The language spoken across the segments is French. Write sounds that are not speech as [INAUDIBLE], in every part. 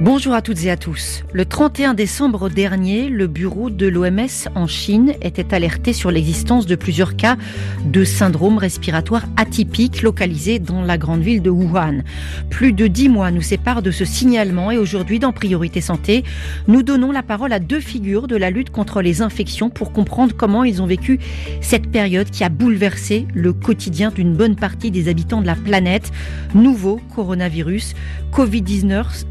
Bonjour à toutes et à tous. Le 31 décembre dernier, le bureau de l'OMS en Chine était alerté sur l'existence de plusieurs cas de syndrome respiratoire atypique localisé dans la grande ville de Wuhan. Plus de dix mois nous séparent de ce signalement et aujourd'hui, dans Priorité Santé, nous donnons la parole à deux figures de la lutte contre les infections pour comprendre comment ils ont vécu cette période qui a bouleversé le quotidien d'une bonne partie des habitants de la planète. Nouveau coronavirus, Covid-19,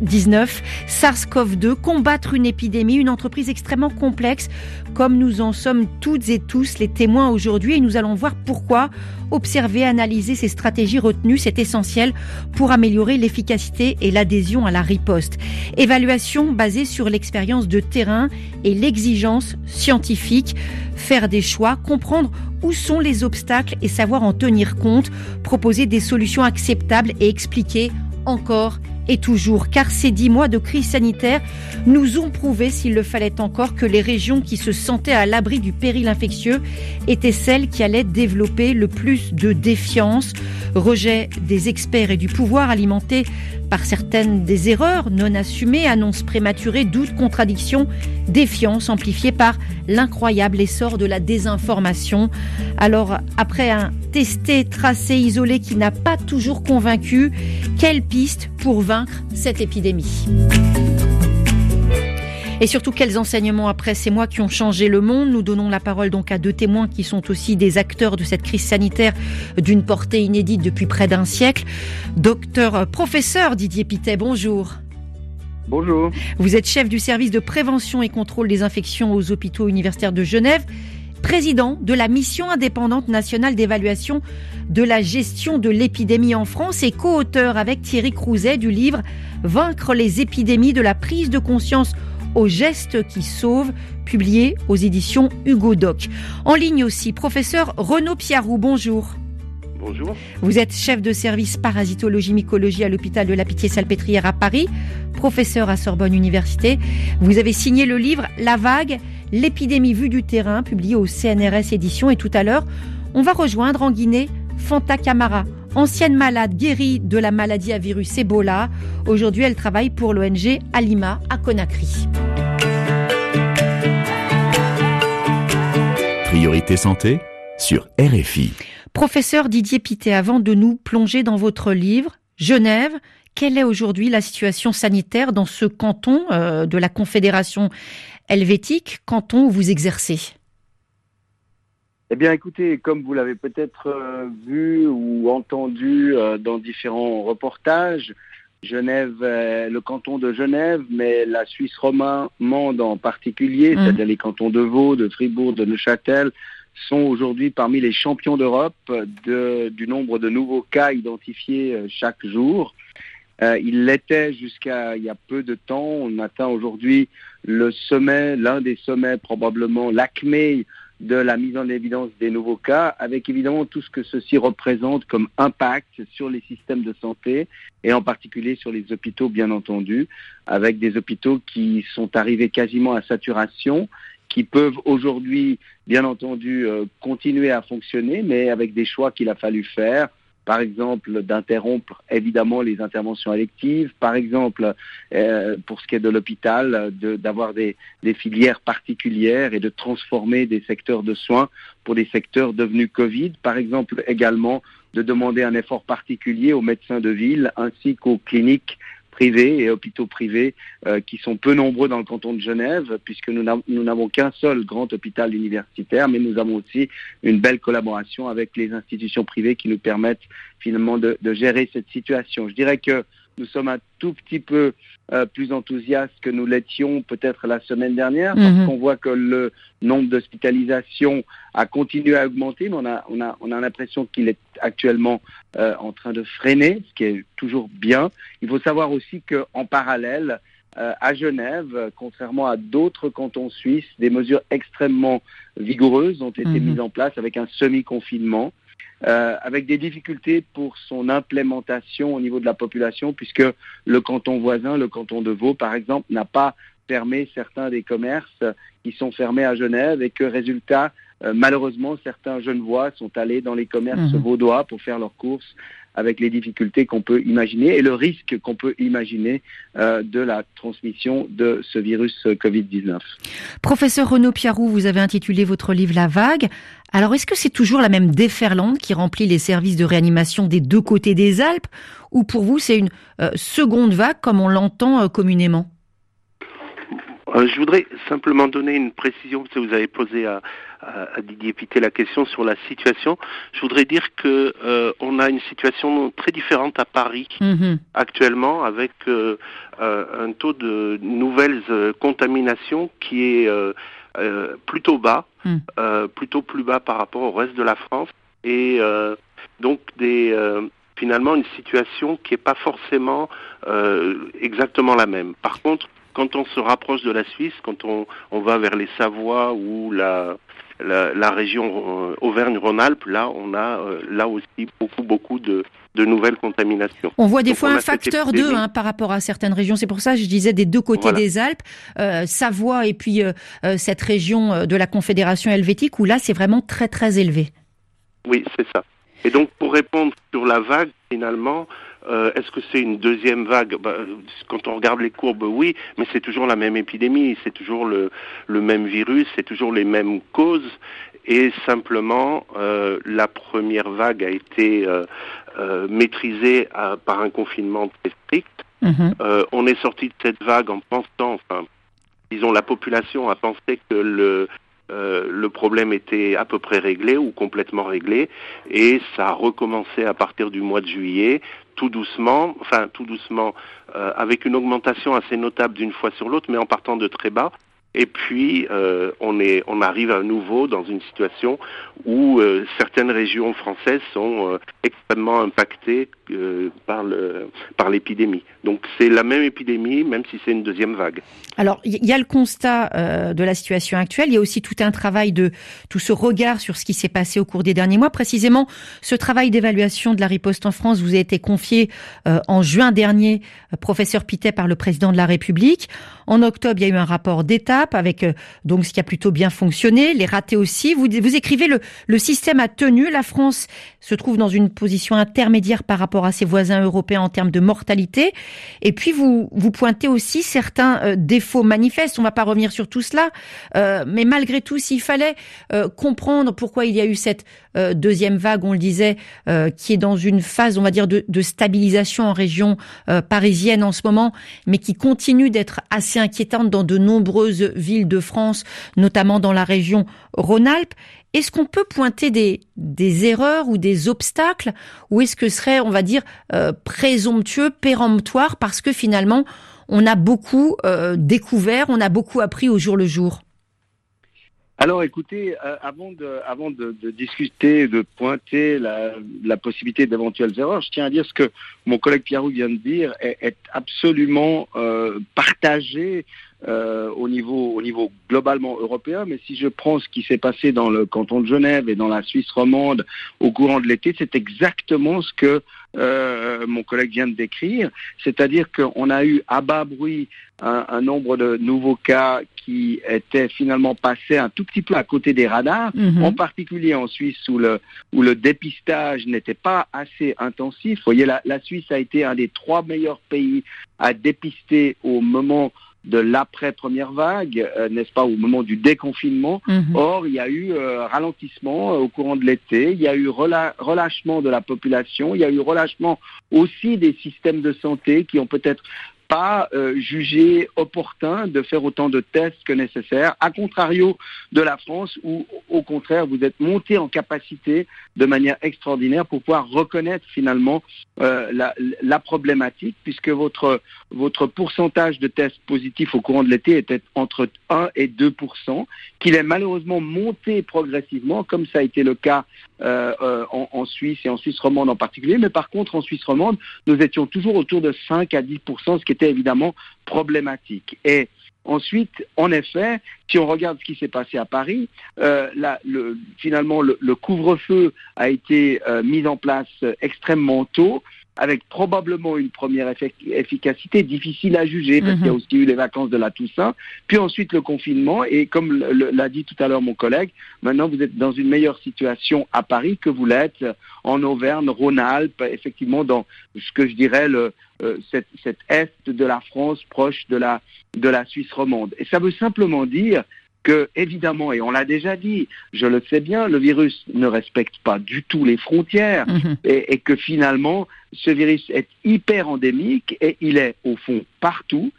SARS-CoV-2, combattre une épidémie, une entreprise extrêmement complexe, comme nous en sommes toutes et tous les témoins aujourd'hui. Et nous allons voir pourquoi observer, analyser ces stratégies retenues, c'est essentiel pour améliorer l'efficacité et l'adhésion à la riposte. Évaluation basée sur l'expérience de terrain et l'exigence scientifique. Faire des choix, comprendre où sont les obstacles et savoir en tenir compte, proposer des solutions acceptables et expliquer encore et toujours, car ces dix mois de crise sanitaire nous ont prouvé, s'il le fallait encore, que les régions qui se sentaient à l'abri du péril infectieux étaient celles qui allaient développer le plus de défiance, rejet des experts et du pouvoir alimenté par certaines des erreurs non assumées, annonces prématurées, doutes, contradictions, défiance amplifiée par l'incroyable essor de la désinformation. Alors, après un testé, tracé, isolé qui n'a pas toujours convaincu, quelle piste pour vaincre cette épidémie et surtout, quels enseignements après ces mois qui ont changé le monde? Nous donnons la parole donc à deux témoins qui sont aussi des acteurs de cette crise sanitaire d'une portée inédite depuis près d'un siècle. Docteur euh, professeur Didier Pitet, bonjour. Bonjour. Vous êtes chef du service de prévention et contrôle des infections aux hôpitaux universitaires de Genève président de la mission indépendante nationale d'évaluation de la gestion de l'épidémie en France et co-auteur avec Thierry Crouzet du livre Vaincre les épidémies de la prise de conscience aux gestes qui sauvent, publié aux éditions Hugo Doc. En ligne aussi, professeur Renaud Piarou, bonjour. Bonjour. Vous êtes chef de service parasitologie mycologie à l'hôpital de la Pitié-Salpêtrière à Paris, professeur à Sorbonne Université. Vous avez signé le livre La vague, l'épidémie vue du terrain, publié au CNRS édition. Et tout à l'heure, on va rejoindre en Guinée Fanta Camara, ancienne malade guérie de la maladie à virus Ebola. Aujourd'hui, elle travaille pour l'ONG Alima à Conakry. Priorité santé sur RFI. Professeur Didier Pité, avant de nous plonger dans votre livre, Genève, quelle est aujourd'hui la situation sanitaire dans ce canton euh, de la Confédération helvétique, canton où vous exercez Eh bien, écoutez, comme vous l'avez peut-être euh, vu ou entendu euh, dans différents reportages, Genève, le canton de Genève, mais la Suisse romande en particulier, mmh. c'est-à-dire les cantons de Vaud, de Fribourg, de Neuchâtel, sont aujourd'hui parmi les champions d'Europe du nombre de nouveaux cas identifiés euh, chaque jour. Euh, il l'était jusqu'à il y a peu de temps. On atteint aujourd'hui le sommet, l'un des sommets probablement, l'acmé de la mise en évidence des nouveaux cas, avec évidemment tout ce que ceci représente comme impact sur les systèmes de santé et en particulier sur les hôpitaux, bien entendu, avec des hôpitaux qui sont arrivés quasiment à saturation qui peuvent aujourd'hui, bien entendu, euh, continuer à fonctionner, mais avec des choix qu'il a fallu faire. Par exemple, d'interrompre évidemment les interventions électives. Par exemple, euh, pour ce qui est de l'hôpital, d'avoir des, des filières particulières et de transformer des secteurs de soins pour des secteurs devenus Covid. Par exemple, également de demander un effort particulier aux médecins de ville ainsi qu'aux cliniques privés et hôpitaux privés euh, qui sont peu nombreux dans le canton de Genève, puisque nous n'avons qu'un seul grand hôpital universitaire, mais nous avons aussi une belle collaboration avec les institutions privées qui nous permettent finalement de, de gérer cette situation. Je dirais que nous sommes un tout petit peu euh, plus enthousiastes que nous l'étions peut-être la semaine dernière, parce mhm. qu'on voit que le nombre d'hospitalisations a continué à augmenter, mais on a, on a, on a l'impression qu'il est actuellement euh, en train de freiner, ce qui est toujours bien. Il faut savoir aussi qu'en parallèle, à Genève, contrairement à d'autres cantons suisses, des mesures extrêmement vigoureuses ont été mhm. mises en place avec un semi-confinement. Euh, avec des difficultés pour son implémentation au niveau de la population, puisque le canton voisin, le canton de Vaud, par exemple, n'a pas fermé certains des commerces qui sont fermés à Genève et que, résultat, euh, malheureusement, certains Genevois sont allés dans les commerces mhm. vaudois pour faire leurs courses avec les difficultés qu'on peut imaginer et le risque qu'on peut imaginer euh, de la transmission de ce virus Covid-19. Professeur Renaud Piarou, vous avez intitulé votre livre La Vague. Alors est-ce que c'est toujours la même déferlante qui remplit les services de réanimation des deux côtés des Alpes ou pour vous c'est une euh, seconde vague comme on l'entend euh, communément? Je voudrais simplement donner une précision que vous avez posée à, à, Didier Pité la question sur la situation. Je voudrais dire que euh, on a une situation très différente à Paris mhm. actuellement, avec euh, euh, un taux de nouvelles contaminations qui est plutôt bas, mm. plutôt plus bas par rapport au reste de la France, et donc des finalement une situation qui n'est pas forcément exactement la même. Par contre, quand on se rapproche de la Suisse, quand on, on va vers les Savoies ou la, la, région euh, Auvergne-Rhône-Alpes, là, on a euh, là aussi beaucoup, beaucoup de, nouvelles contaminations. On voit des fois un facteur 2 hein, par rapport à certaines régions. C'est pour ça que je disais des deux côtés des Alpes, euh, Savoie et puis cette région de la Confédération helvétique où là, c'est vraiment très, très élevé. Oui, c'est ça. Et donc, pour répondre sur la vague, finalement, euh, est-ce que c'est une deuxième vague bah, Quand on regarde les courbes, oui, mais c'est toujours la même épidémie, c'est toujours le, même virus, c'est toujours les mêmes causes, et simplement euh, la première vague a été euh, maîtrisée par un confinement très strict. Mhm. on est sorti de cette vague en pensant, enfin, disons, la population a pensé que le, le problème était à peu près réglé ou complètement réglé et ça a recommencé à partir du mois de juillet tout doucement, enfin tout doucement, euh, avec une augmentation assez notable d'une fois sur l'autre, mais en partant de très bas. Et puis, euh, on, arrive à nouveau dans une situation où euh, certaines régions françaises sont euh, extrêmement impactées par, l'épidémie. Donc, c'est la même épidémie, même si c'est une deuxième vague. Alors, il y a le constat de la situation actuelle. Il y a aussi tout un travail de tout ce regard sur ce qui s'est passé au cours des derniers mois. Précisément, ce travail d'évaluation de la riposte en France vous a été confié en juin dernier, professeur Pitet, par le président de la République. En octobre, il y a eu un rapport avec euh, donc ce qui a plutôt bien fonctionné, les ratés aussi. Vous, écrivez le, système a tenu. La France se trouve dans une position intermédiaire par rapport à ses voisins européens en termes de mortalité. Et puis vous pointez aussi certains euh, défauts manifestes. On va pas revenir sur tout cela, euh, mais malgré tout, s'il fallait comprendre pourquoi il y a eu cette deuxième vague, on le disait, qui est dans une phase, on va dire, de, de stabilisation en région parisienne en ce moment, mais qui continue d'être assez inquiétante dans de nombreuses villes de France, notamment dans la région Rhône-Alpes. Est-ce qu'on peut pointer des, des erreurs ou des obstacles ou est-ce que ce serait, on va dire, euh, présomptueux, péremptoire parce que finalement, on a beaucoup euh, découvert, on a beaucoup appris au jour le jour? Alors écoutez, euh, avant, de, discuter, de pointer la, possibilité d'éventuelles erreurs, je tiens à dire ce que mon collègue Pierrot vient de dire est, est absolument euh, partagé euh, au, niveau, au niveau globalement européen, mais si je prends ce qui s'est passé dans le canton de Genève et dans la Suisse romande au courant de l'été, c'est exactement ce que euh, mon collègue vient de décrire, c'est-à-dire qu'on a eu à bas bruit un, un, nombre de nouveaux cas qui étaient finalement passés un tout petit peu à côté des radars, mhm. en particulier en Suisse où le, où le dépistage n'était pas assez intensif. Vous voyez, la, la Suisse a été un des trois meilleurs pays à dépister au moment de l'après-première vague, euh, n'est-ce pas, au moment du déconfinement. Mhm. Or, il y a eu euh, ralentissement euh, au courant de l'été, il y a eu relâchement de la population, il y a eu relâchement aussi des systèmes de santé qui ont peut-être pas euh, jugé opportun de faire autant de tests que nécessaire, à contrario de la France où, au contraire, vous êtes monté en capacité de manière extraordinaire pour pouvoir reconnaître finalement euh, la, problématique, puisque votre, votre pourcentage de tests positifs au courant de l'été était entre 1 et 2% qu'il est malheureusement monté progressivement, comme ça a été le cas euh, en, Suisse et en Suisse romande en particulier, mais par contre en Suisse romande, nous étions toujours autour de 5 à 10% ce qui était évidemment problématique. Et Ensuite, en effet, si on regarde ce qui s'est passé à Paris, euh, le, finalement, le, couvre-feu a été euh, mis en place extrêmement tôt avec probablement une première efficacité difficile à juger, parce qu'il y a mhm. aussi eu les vacances de la Toussaint, puis ensuite le confinement, et comme l'a dit tout à l'heure mon collègue, maintenant vous êtes dans une meilleure situation à Paris que vous l'êtes en Auvergne, Rhône-Alpes, effectivement dans ce que je dirais le, cette, cette, est de la France proche de la, de la Suisse romande. Et ça veut simplement dire que, évidemment, et on l'a déjà dit, je le sais bien, le virus ne respecte pas du tout les frontières mhm. et, que finalement, ce virus est hyper endémique et il est au fond partout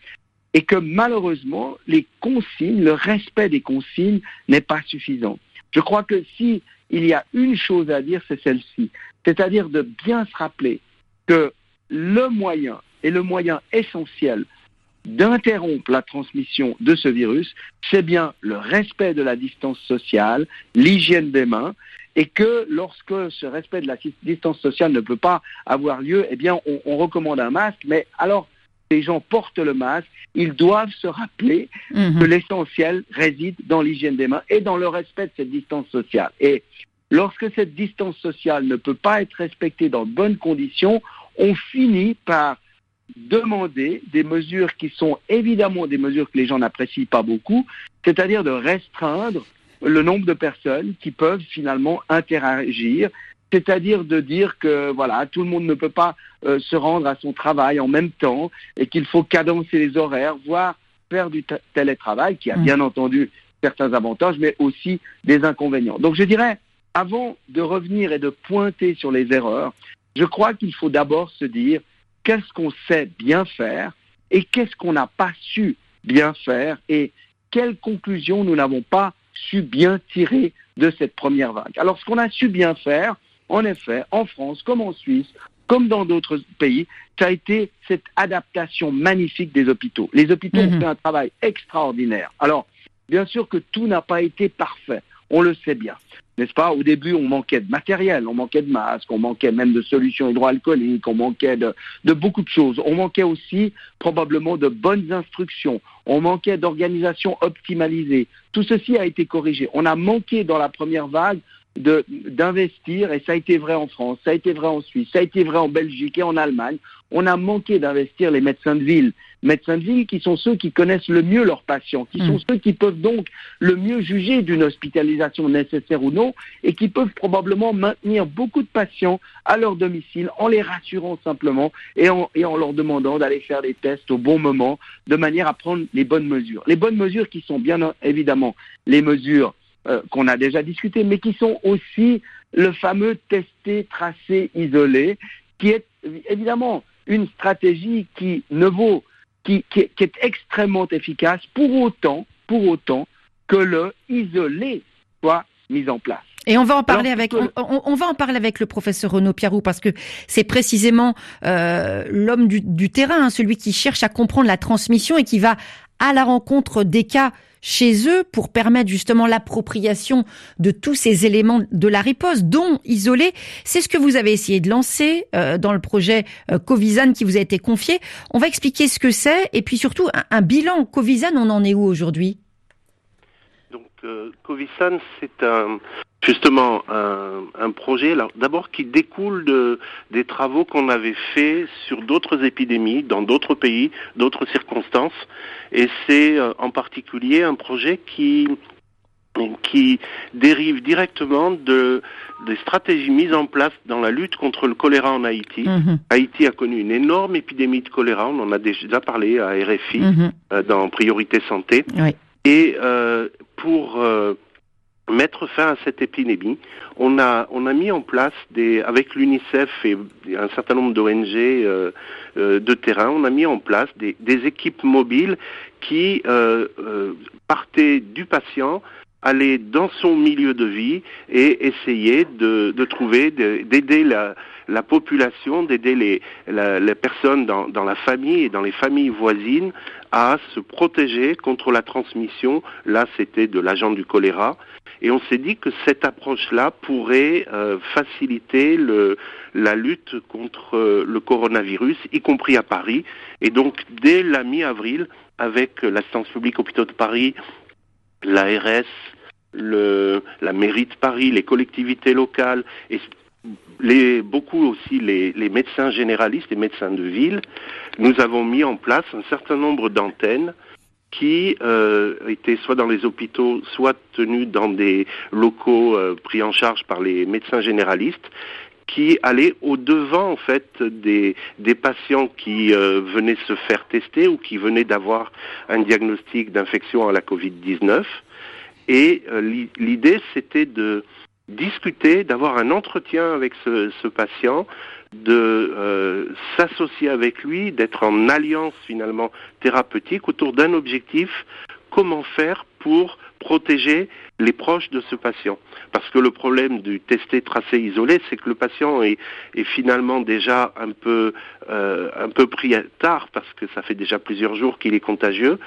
et que malheureusement, les consignes, le respect des consignes n'est pas suffisant. Je crois que si il y a une chose à dire, c'est celle-ci, c'est-à-dire de bien se rappeler que le moyen et le moyen essentiel d'interrompre la transmission de ce virus, c'est bien le respect de la distance sociale, l'hygiène des mains, et que lorsque ce respect de la distance sociale ne peut pas avoir lieu, eh bien, on, recommande un masque, mais alors les gens portent le masque, ils doivent se rappeler mhm. que l'essentiel réside dans l'hygiène des mains et dans le respect de cette distance sociale. Et lorsque cette distance sociale ne peut pas être respectée dans de bonnes conditions, on finit par demander des mesures qui sont évidemment des mesures que les gens n'apprécient pas beaucoup, c'est-à-dire de restreindre le nombre de personnes qui peuvent finalement interagir, c'est-à-dire de dire que voilà, tout le monde ne peut pas euh, se rendre à son travail en même temps et qu'il faut cadencer les horaires, voire faire du télétravail, qui a mm. bien entendu certains avantages, mais aussi des inconvénients. Donc je dirais, avant de revenir et de pointer sur les erreurs, je crois qu'il faut d'abord se dire qu'est-ce qu'on sait bien faire et qu'est-ce qu'on n'a pas su bien faire et quelles conclusions nous n'avons pas su bien tirer de cette première vague. Alors ce qu'on a su bien faire, en effet, en France comme en Suisse, comme dans d'autres pays, ça a été cette adaptation magnifique des hôpitaux. Les hôpitaux ont mhm. fait un travail extraordinaire. Alors, bien sûr que tout n'a pas été parfait, on le sait bien n'est-ce pas? Au début, on manquait de matériel, on manquait de masques, on manquait même de solutions hydroalcooliques, on manquait de, beaucoup de choses. On manquait aussi probablement de bonnes instructions, on manquait d'organisation optimalisée. Tout ceci a été corrigé. On a manqué dans la première vague d'investir, et ça a été vrai en France, ça a été vrai en Suisse, ça a été vrai en Belgique et en Allemagne, on a manqué d'investir les médecins de ville. Médecins de ville qui sont ceux qui connaissent le mieux leurs patients, qui sont mm. ceux qui peuvent donc le mieux juger d'une hospitalisation nécessaire ou non, et qui peuvent probablement maintenir beaucoup de patients à leur domicile en les rassurant simplement et en, et en leur demandant d'aller faire des tests au bon moment, de manière à prendre les bonnes mesures. Les bonnes mesures qui sont bien évidemment les mesures euh, qu'on a déjà discuté, mais qui sont aussi le fameux testé, tracé, isolé, qui est évidemment une stratégie qui ne vaut, qui, qui, est extrêmement efficace pour autant, pour autant que le isolé soit mis en place. Et on va en parler avec on, va en parler avec le professeur Renaud Pierrou parce que c'est précisément euh, l'homme du, du, terrain, hein, celui qui cherche à comprendre la transmission et qui va à la rencontre des cas chez eux pour permettre justement l'appropriation de tous ces éléments de la riposte, dont isoler. C'est ce que vous avez essayé de lancer euh, dans le projet euh, Covisan qui vous a été confié. On va expliquer ce que c'est et puis surtout un, bilan. Covisan, on en est où aujourd'hui? Covisan, c'est un justement un, projet, d'abord qui découle de, des travaux qu'on avait faits sur d'autres épidémies, dans d'autres pays, d'autres circonstances, et c'est euh, en particulier un projet qui qui dérive directement de des stratégies mises en place dans la lutte contre le choléra en Haïti. Mhm. Haïti a connu une énorme épidémie de choléra, on en a déjà parlé à RFI mhm. euh, dans Priorité Santé. Et euh, pour euh, mettre fin à cette épidémie, on a, on a mis en place des, avec l'UNICEF et un certain nombre d'ONG euh, de terrain, on a mis en place des, des équipes mobiles qui partaient du patient, allaient dans son milieu de vie et essayer de, de trouver, d'aider la, la population, d'aider les, les personnes dans, dans la famille et dans les familles voisines à se protéger contre la transmission. Là, c'était de l'agent du choléra Et on s'est dit que cette approche-là pourrait euh, faciliter la lutte contre euh, le coronavirus, y compris à Paris. Et donc, dès la mi-avril, avec l'assistance publique hôpitaux de Paris, l'ARS, la mairie de Paris, les collectivités locales les, beaucoup aussi les, les, médecins généralistes et médecins de ville, nous avons mis en place un certain nombre d'antennes qui euh, étaient soit dans les hôpitaux, soit tenues dans des locaux euh, pris en charge par les médecins généralistes qui allaient au-devant en fait des, des patients qui euh, venaient se faire tester ou qui venaient d'avoir un diagnostic d'infection à la Covid-19. Et euh, l'idée, c'était de discuter, d'avoir un entretien avec ce, patient, de euh, s'associer avec lui, d'être en alliance finalement thérapeutique autour d'un objectif, comment faire pour protéger les proches de ce patient. Parce que le problème du testé, tracé, isolé, c'est que le patient est, est, finalement déjà un peu, euh, un peu pris à tard parce que ça fait déjà plusieurs jours qu'il est contagieux.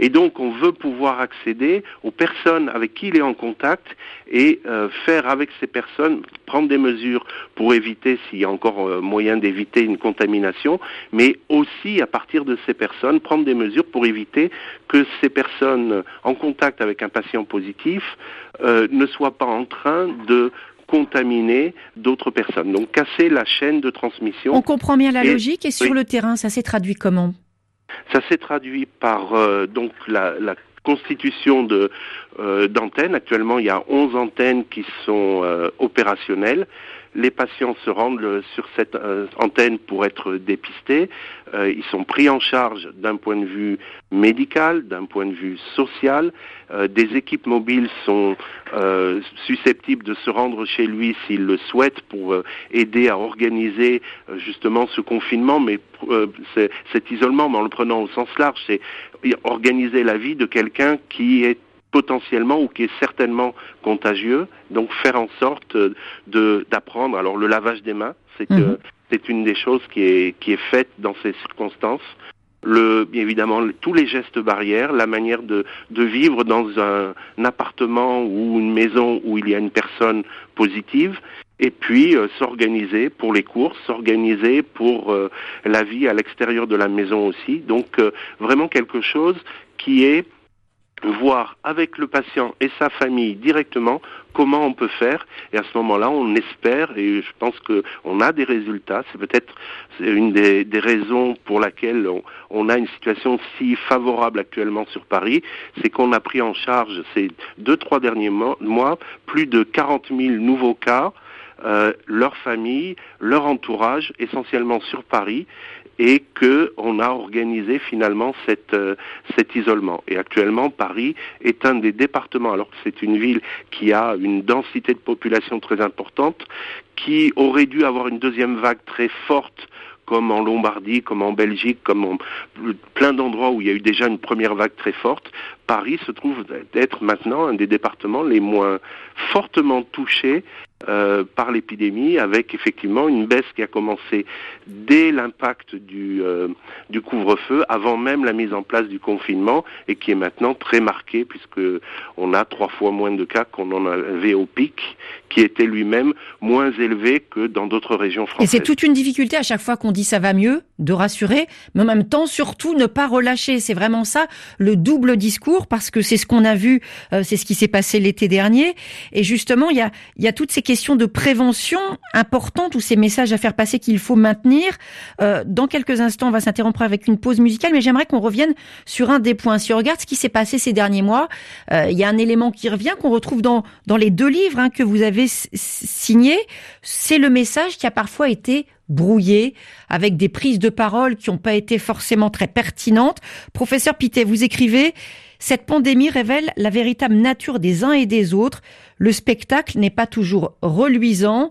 Et donc on veut pouvoir accéder aux personnes avec qui il est en contact et euh, faire avec ces personnes, prendre des mesures pour éviter, s'il y a encore euh, moyen d'éviter une contamination, mais aussi à partir de ces personnes, prendre des mesures pour éviter que ces personnes en contact avec un patient positif euh, ne soit pas en train de contaminer d'autres personnes. Donc casser la chaîne de transmission. On comprend bien la logique et sur le terrain, ça s'est traduit comment? Ça s'est traduit par euh, donc la, la, constitution de euh, d'antennes. Actuellement, il y a 11 antennes qui sont euh, opérationnelles les patients se rendent sur cette euh, antenne pour être dépistés. Euh, ils sont pris en charge d'un point de vue médical, d'un point de vue social. Euh, des équipes mobiles sont susceptibles de se rendre chez lui s'ils le souhaitent pour aider à organiser justement ce confinement, mais cet isolement, mais en le prenant au sens large, c'est organiser la vie de quelqu'un qui est potentiellement ou qui est certainement contagieux. Donc faire en sorte de d'apprendre. Alors le lavage des mains, c'est mhm. c'est une des choses qui est qui est faite dans ces circonstances. Le, bien évidemment tous les gestes barrières, la manière de, de vivre dans un, appartement ou une maison où il y a une personne positive, et puis euh, s'organiser pour les courses, s'organiser pour euh, la vie à l'extérieur de la maison aussi. Donc euh, vraiment quelque chose qui est voir avec le patient et sa famille directement comment on peut faire. Et à ce moment-là on espère et je pense qu'on a des résultats. C'est peut-être une des, des, raisons pour laquelle on, on, a une situation si favorable actuellement sur Paris. C'est qu'on a pris en charge ces deux trois derniers mois plus de 40 000 nouveaux cas euh, leur famille, leur entourage, essentiellement sur Paris, et que on a organisé finalement euh, cet isolement. Et actuellement, Paris est un des départements, alors que c'est une ville qui a une densité de population très importante, qui aurait dû avoir une deuxième vague très forte comme en Lombardie, comme en Belgique, comme en plein d'endroits où il y a eu déjà une première vague très forte, Paris se trouve être maintenant un des départements les moins fortement touchés euh, par l'épidémie, avec effectivement une baisse qui a commencé dès l'impact du, euh, du couvre-feu, avant même la mise en place du confinement, et qui est maintenant très marquée, puisque on a trois fois moins de cas qu'on en avait au pic, qui était lui-même moins élevé que dans d'autres régions françaises. Et c'est toute une difficulté à chaque fois qu'on dit ça va mieux, de rassurer, mais en même temps, surtout, ne pas relâcher. C'est vraiment ça, le double discours, parce que c'est ce qu'on a vu, euh, c'est ce qui s'est passé l'été dernier. Et justement, il y a, il y a toutes ces questions de prévention importantes ou ces messages à faire passer qu'il faut maintenir. Euh, dans quelques instants, on va s'interrompre avec une pause musicale, mais j'aimerais qu'on revienne sur un des points. Si on regarde ce qui s'est passé ces derniers mois, euh, il y a un élément qui revient, qu'on retrouve dans, dans les deux livres hein, que vous avez signés. C'est le message qui a parfois été brouillé, avec des prises de parole qui n'ont pas été forcément très pertinentes. Professeur Pité, vous écrivez cette pandémie révèle la véritable nature des uns et des autres. Le spectacle n'est pas toujours reluisant.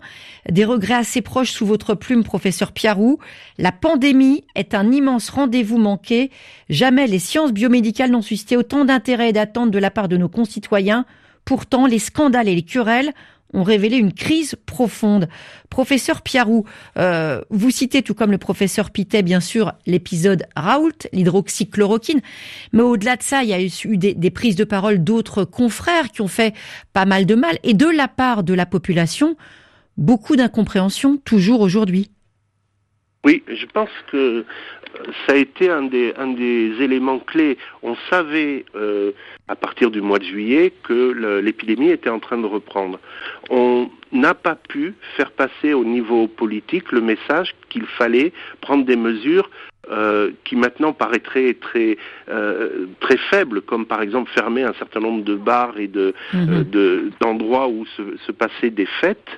Des regrets assez proches sous votre plume, professeur Piarou. La pandémie est un immense rendez-vous manqué. Jamais les sciences biomédicales n'ont suscité autant d'intérêt et d'attente de la part de nos concitoyens. Pourtant, les scandales et les querelles ont révélé une crise profonde. Professeur Piarou, euh, vous citez tout comme le professeur Pitet, bien sûr, l'épisode Raoult, l'hydroxychloroquine, mais au-delà de ça, il y a eu des, des prises de parole d'autres confrères qui ont fait pas mal de mal, et de la part de la population, beaucoup d'incompréhension toujours aujourd'hui. Oui, je pense que ça a été un des, un des éléments clés. On savait euh, à partir du mois de juillet que l'épidémie était en train de reprendre. On n'a pas pu faire passer au niveau politique le message qu'il fallait prendre des mesures euh, qui maintenant paraîtraient très euh, très faibles, comme par exemple fermer un certain nombre de bars et de mhm. euh, d'endroits où se, se, passaient des fêtes,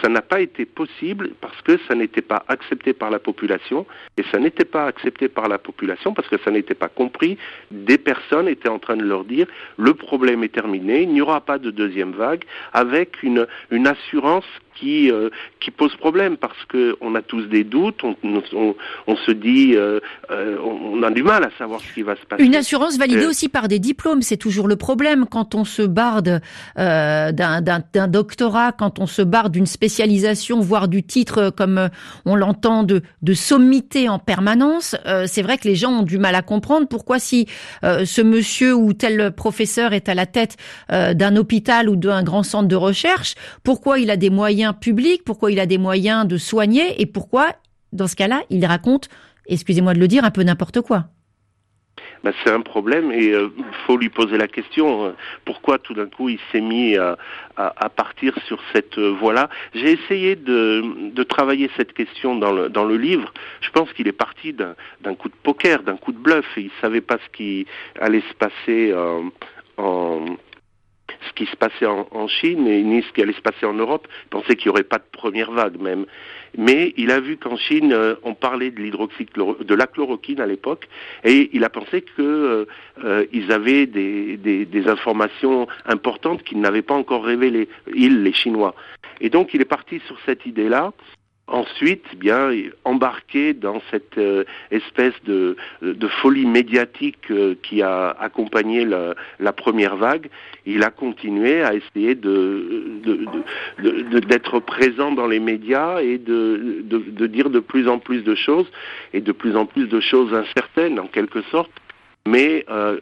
ça n'a pas été possible parce que ça n'était pas accepté par la population et ça n'était pas accepté par la population parce que ça n'était pas compris. Des personnes étaient en train de leur dire le problème est terminé, il n'y aura pas de deuxième vague, avec une une assurance qui, euh, qui pose problème parce qu'on a tous des doutes, on, on, on se dit, euh, euh, on a du mal à savoir ce qui va se passer. Une assurance validée aussi par des diplômes, c'est toujours le problème quand on se barde d'un doctorat, quand on se barde d'une spécialisation, voire du titre comme on l'entend de, de sommité en permanence. c'est vrai que les gens ont du mal à comprendre pourquoi si ce monsieur ou tel professeur est à la tête d'un hôpital ou d'un grand centre de recherche, pourquoi il a des moyens public, pourquoi il a des moyens de soigner et pourquoi, dans ce cas-là, il raconte, excusez-moi de le dire, un peu n'importe quoi. Ben, c'est un problème et il euh, faut lui poser la question euh, pourquoi tout d'un coup il s'est mis à, partir sur cette euh, voie-là. J'ai essayé de, travailler cette question dans le, dans le livre. Je pense qu'il est parti d'un coup de poker, d'un coup de bluff et il savait pas ce qui allait se passer en ce qui se passait en, Chine et ni ce qui allait se passer en Europe. Il pensait qu'il n'y aurait pas de première vague même. Mais il a vu qu'en Chine, euh, on parlait de de la chloroquine à l'époque, et il a pensé qu'ils euh, euh, avaient des, des, informations importantes qu'ils n'avaient pas encore révélées, ils, les Chinois. Et donc il est parti sur cette idée-là. Ensuite, bien embarqué dans cette euh, espèce de, de, folie médiatique euh, qui a accompagné la, la, première vague, il a continué à essayer de, d'être présent dans les médias et de, de, dire de plus en plus de choses et de plus en plus de choses incertaines en quelque sorte. Mais euh,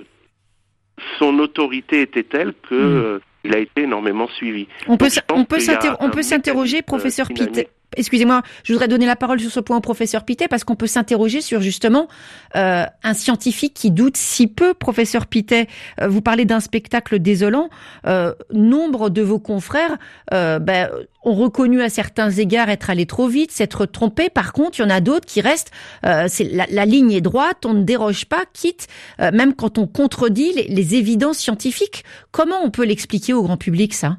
son autorité était telle que mmh. il a été énormément suivi. On peut, on peut s'interroger, professeur Pitt excusez-moi, je voudrais donner la parole sur ce point au professeur Pittet parce qu'on peut s'interroger sur justement euh, un scientifique qui doute si peu. Professeur Pittet, euh, vous parlez d'un spectacle désolant. Euh, nombre de vos confrères ben, ont reconnu à certains égards être allés trop vite, s'être trompés. Par contre, il y en a d'autres qui restent. c'est la, ligne est droite, on ne déroge pas, quitte même quand on contredit les évidences scientifiques. Comment on peut l'expliquer au grand public ça?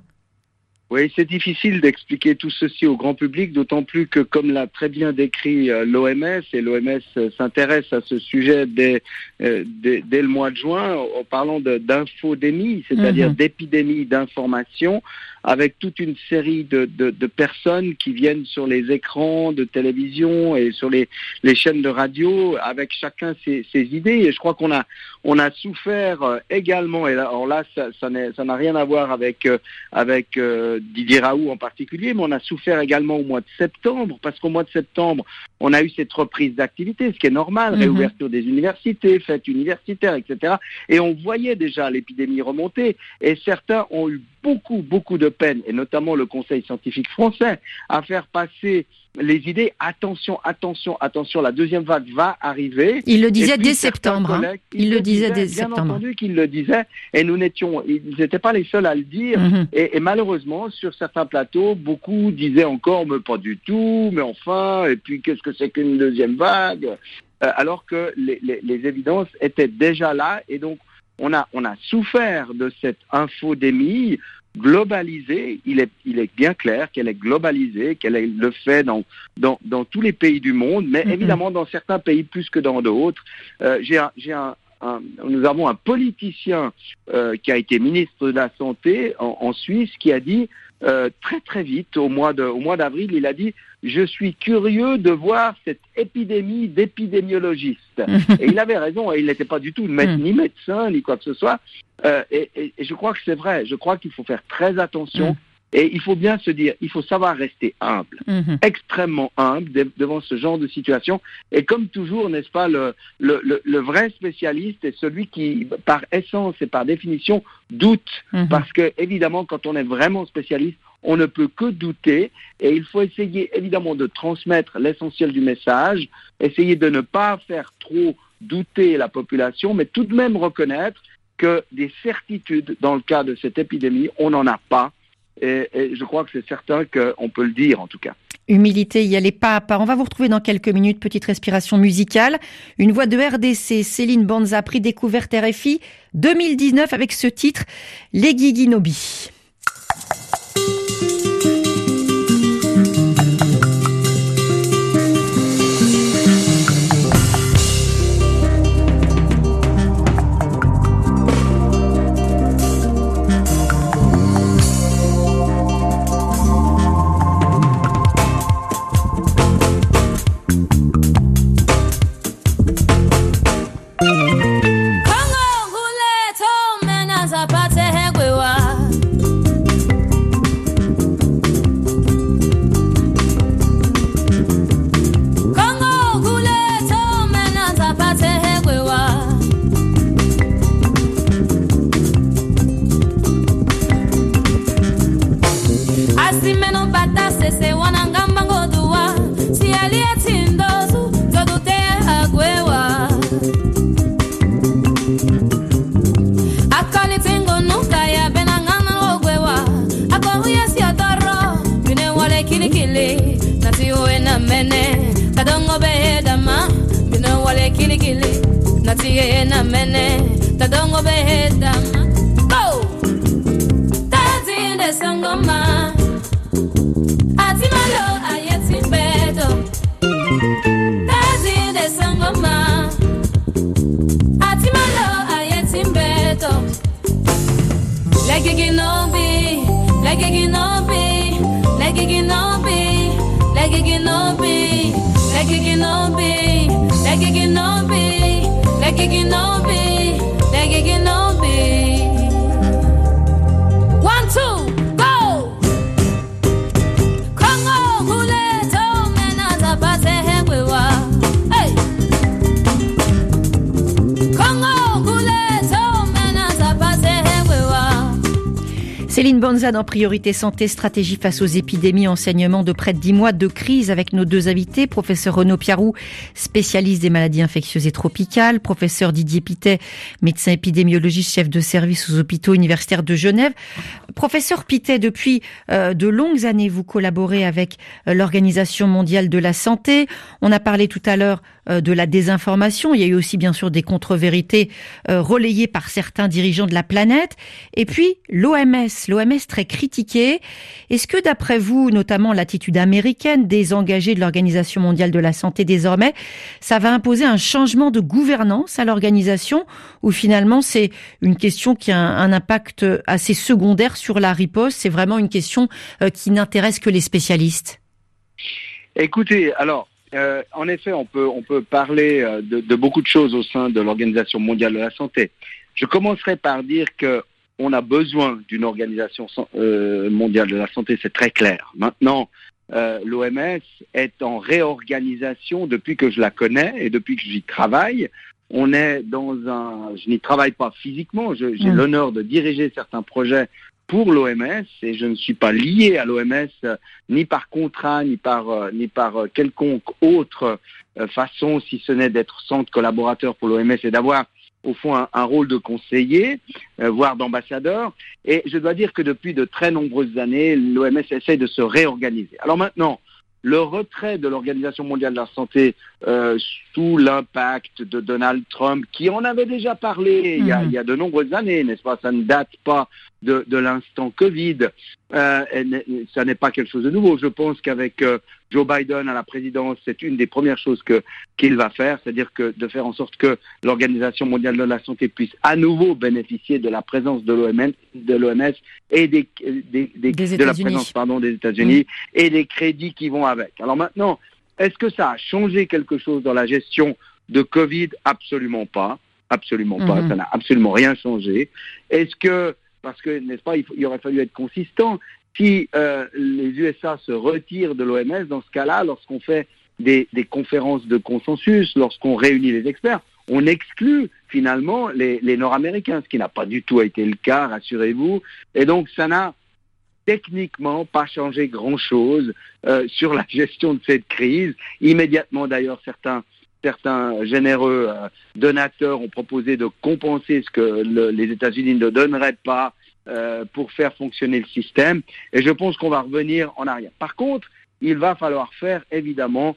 Oui, c'est difficile d'expliquer tout ceci au grand public, d'autant plus que, comme l'a très bien décrit euh, l'OMS, et l'OMS euh, s'intéresse à ce sujet dès, euh, dès, le mois de juin, en parlant d'infodémie, c'est-à-dire mhm. d'épidémie d'information, avec toute une série de, de, de, personnes qui viennent sur les écrans de télévision et sur les, les chaînes de radio, avec chacun ses, ses idées. Et je crois qu'on a, on a souffert euh, également, et là, alors là, ça, ça n'a rien à voir avec, euh, avec euh, Didier Raoult en particulier, mais on a souffert également au mois de septembre, parce qu'au mois de septembre, on a eu cette reprise d'activité, ce qui est normal, mhm. réouverture des universités, fêtes universitaires, etc. Et on voyait déjà l'épidémie remonter, et certains ont eu beaucoup, beaucoup de peine, et notamment le Conseil scientifique français, à faire passer les idées, attention, attention, attention, la deuxième vague va arriver. Il le disait dès septembre. Hein. Il, le disait dès bien septembre. entendu qu'il le disait, et nous n'étions, ils n'étaient pas les seuls à le dire. Mhm. et, malheureusement, sur certains plateaux, beaucoup disaient encore, mais pas du tout, mais enfin, et puis qu'est-ce que c'est qu'une deuxième vague? Euh, Alors que les, les évidences étaient déjà là, et donc on a, on a souffert de cette infodémie globalisée. Il est, il est bien clair qu'elle est globalisée, qu'elle le fait dans, dans, dans, tous les pays du monde, mais évidemment dans certains pays plus que dans d'autres. Euh, j'ai un, un, nous avons un politicien euh, qui a été ministre de la Santé en, en Suisse qui a dit euh, très très vite, au mois, de, au mois d'avril, il a dit je suis curieux de voir cette épidémie d'épidémiologiste. [LAUGHS] et il avait raison, il n'était pas du tout mm. ni médecin, ni quoi que ce soit. Euh, et, et, je crois que c'est vrai, je crois qu'il faut faire très attention. Et il faut bien se dire, il faut savoir rester humble, Mhm. extrêmement humble de- devant ce genre de situation. Et comme toujours, n'est-ce pas, le, le, le, le vrai spécialiste est celui qui, par essence et par définition, doute. Mhm. Parce que, évidemment, quand on est vraiment spécialiste, on ne peut que douter. Et il faut essayer, évidemment, de transmettre l'essentiel du message, essayer de ne pas faire trop douter la population, mais tout de même reconnaître que des certitudes dans le cas de cette épidémie, on n'en a pas. Et, je crois que c'est certain qu'on peut le dire, en tout cas. Humilité, y aller pas à pas. On va vous retrouver dans quelques minutes. Petite respiration musicale. Une voix de RDC, Céline Banza, prix découverte RFI 2019 avec ce titre, Les Guiguinobi. as I pass. Céline Banza dans Priorité Santé, stratégie face aux épidémies, enseignement de près de 10 mois de crise avec nos deux invités, professeur Renaud Piarou, spécialiste des maladies infectieuses et tropicales, professeur Didier Pitet, médecin épidémiologiste, chef de service aux hôpitaux universitaires de Genève. Professeur Pitet, depuis euh, de longues années, vous collaborez avec euh, l'Organisation mondiale de la santé. On a parlé tout à l'heure euh, de la désinformation. Il y a eu aussi bien sûr des contre-vérités relayées par certains dirigeants de la planète. Et puis l'OMS, l'OMS très critiquée. Est-ce que d'après vous, notamment l'attitude américaine des engagés de l'Organisation mondiale de la santé désormais, ça va imposer un changement de gouvernance à l'organisation ou finalement c'est une question qui a un, impact assez secondaire sur la riposte, c'est vraiment une question euh, qui n'intéresse que les spécialistes? Écoutez, alors, euh, en effet, on peut, on peut parler euh, de beaucoup de choses au sein de l'Organisation mondiale de la santé. Je commencerai par dire que on a besoin d'une organisation euh, mondiale de la santé, c'est très clair. Maintenant, euh, l'OMS est en réorganisation depuis que je la connais et depuis que j'y travaille. On est dans un, je n'y travaille pas physiquement, j'ai Mm. l'honneur de diriger certains projets pour l'OMS et je ne suis pas lié à l'OMS euh, ni par contrat, ni par, euh, ni par quelconque autre façon, si ce n'est d'être centre collaborateur pour l'OMS et d'avoir au fond un, rôle de conseiller, euh, voire d'ambassadeur. Et je dois dire que depuis de très nombreuses années, l'OMS essaie de se réorganiser. Alors maintenant, le retrait de l'Organisation mondiale de la santé euh, sous l'impact de Donald Trump, qui en avait déjà parlé il, y a, Mhm. il y a de nombreuses années, n'est-ce pas? Ça ne date pas de, de l'instant Covid. Euh, ça n'est pas quelque chose de nouveau. Je pense qu'avec euh, Joe Biden à la présidence, c'est une des premières choses que qu'il va faire, c'est-à-dire que de faire en sorte que l'Organisation mondiale de la santé puisse à nouveau bénéficier de la présence de l'OMS, de l'OMS et des, des- des- Des de la présence pardon des États-Unis et des crédits qui vont avec. Alors maintenant, est-ce que ça a changé quelque chose dans la gestion de Covid? Absolument pas, absolument pas. Mhm. Ça n'a absolument rien changé. Est-ce que parce que, n'est-ce pas, il, aurait fallu être consistant. Si euh, les USA se retirent de l'OMS, dans ce cas-là, lorsqu'on fait des, des, conférences de consensus, lorsqu'on réunit les experts, on exclut finalement les, les Nord-Américains, ce qui n'a pas du tout été le cas, rassurez-vous. Et donc, ça n'a techniquement pas changé grand-chose euh, sur la gestion de cette crise. Immédiatement, d'ailleurs, certains certains généreux euh, donateurs ont proposé de compenser ce que le, les États-Unis ne donneraient pas euh, pour faire fonctionner le système. Et je pense qu'on va revenir en arrière. Par contre, il va falloir faire évidemment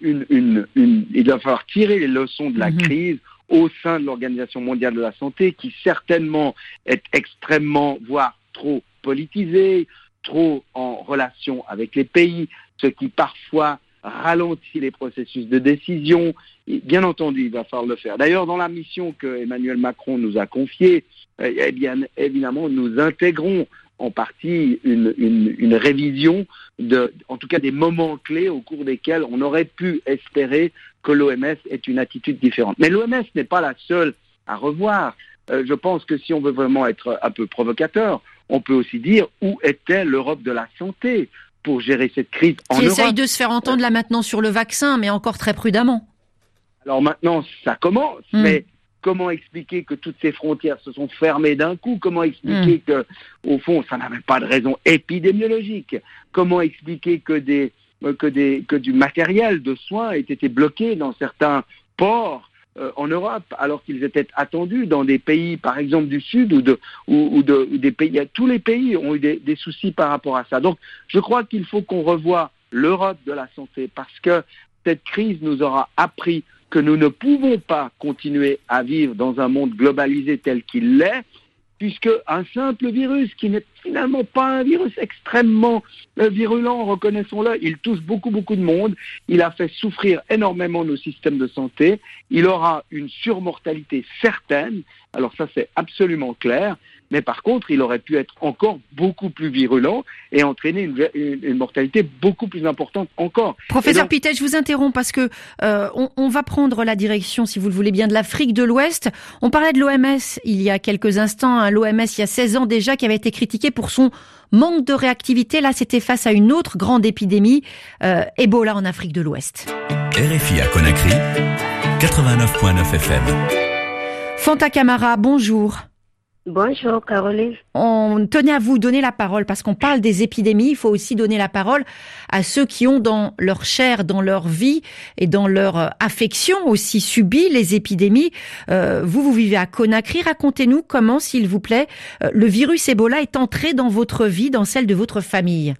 une, une, une, il va falloir tirer les leçons de la Mhm. crise au sein de l'Organisation mondiale de la santé, qui certainement est extrêmement, voire trop politisée, trop en relation avec les pays, ce qui parfois ralentit les processus de décision. Et bien entendu, il va falloir le faire. D'ailleurs, dans la mission que Emmanuel Macron nous a confiée, euh, eh évidemment, nous intégrons en partie une révision de, en tout cas des moments clés au cours desquels on aurait pu espérer que l'OMS ait une attitude différente. Mais l'OMS n'est pas la seule à revoir. Euh, je pense que si on veut vraiment être un peu provocateur, on peut aussi dire où était l'Europe de la santé pour gérer cette crise en Qui Europe. essaye de se faire entendre là maintenant sur le vaccin, mais encore très prudemment. Alors maintenant, ça commence, Mm. mais comment expliquer que toutes ces frontières se sont fermées d'un coup? Comment expliquer que, au fond, ça n'avait pas de raison épidémiologique? Comment expliquer que des euh, que des que du matériel de soins ait été bloqué dans certains ports euh, en Europe, alors qu'ils étaient attendus dans des pays, par exemple du Sud ou de ou, ou de ou des pays. Tous les pays ont eu des soucis par rapport à ça. Donc, je crois qu'il faut qu'on revoie l'Europe de la santé parce que cette crise nous aura appris que nous ne pouvons pas continuer à vivre dans un monde globalisé tel qu'il l'est, puisque un simple virus qui n'est finalement pas un virus extrêmement euh, virulent, reconnaissons-le, il touche beaucoup beaucoup de monde, il a fait souffrir énormément nos systèmes de santé, il aura une surmortalité certaine, alors ça c'est absolument clair, mais par contre il aurait pu être encore beaucoup plus virulent et entraîner une, une, une mortalité beaucoup plus importante encore. Professeur donc- Pitet, je vous interromps parce que euh, on, on va prendre la direction, si vous le voulez bien, de l'Afrique de l'Ouest. On parlait de l'OMS il y a quelques instants, hein, l'OMS il y a 16 ans déjà, qui avait été critiqué pour son manque de réactivité. Là, c'était face à une autre grande épidémie, euh, Ebola en Afrique de l'Ouest. RFI à Conakry, 89.9 FM. Fanta Camara, bonjour. Bonjour Caroline. On tenait à vous donner la parole parce qu'on parle des épidémies. Il faut aussi donner la parole à ceux qui ont dans leur chair, dans leur vie et dans leur euh, affection aussi subi les épidémies. Euh, vous, vous vivez à Conakry. Racontez-nous comment, s'il vous plaît, euh, le virus Ebola est entré dans votre vie, dans celle de votre famille.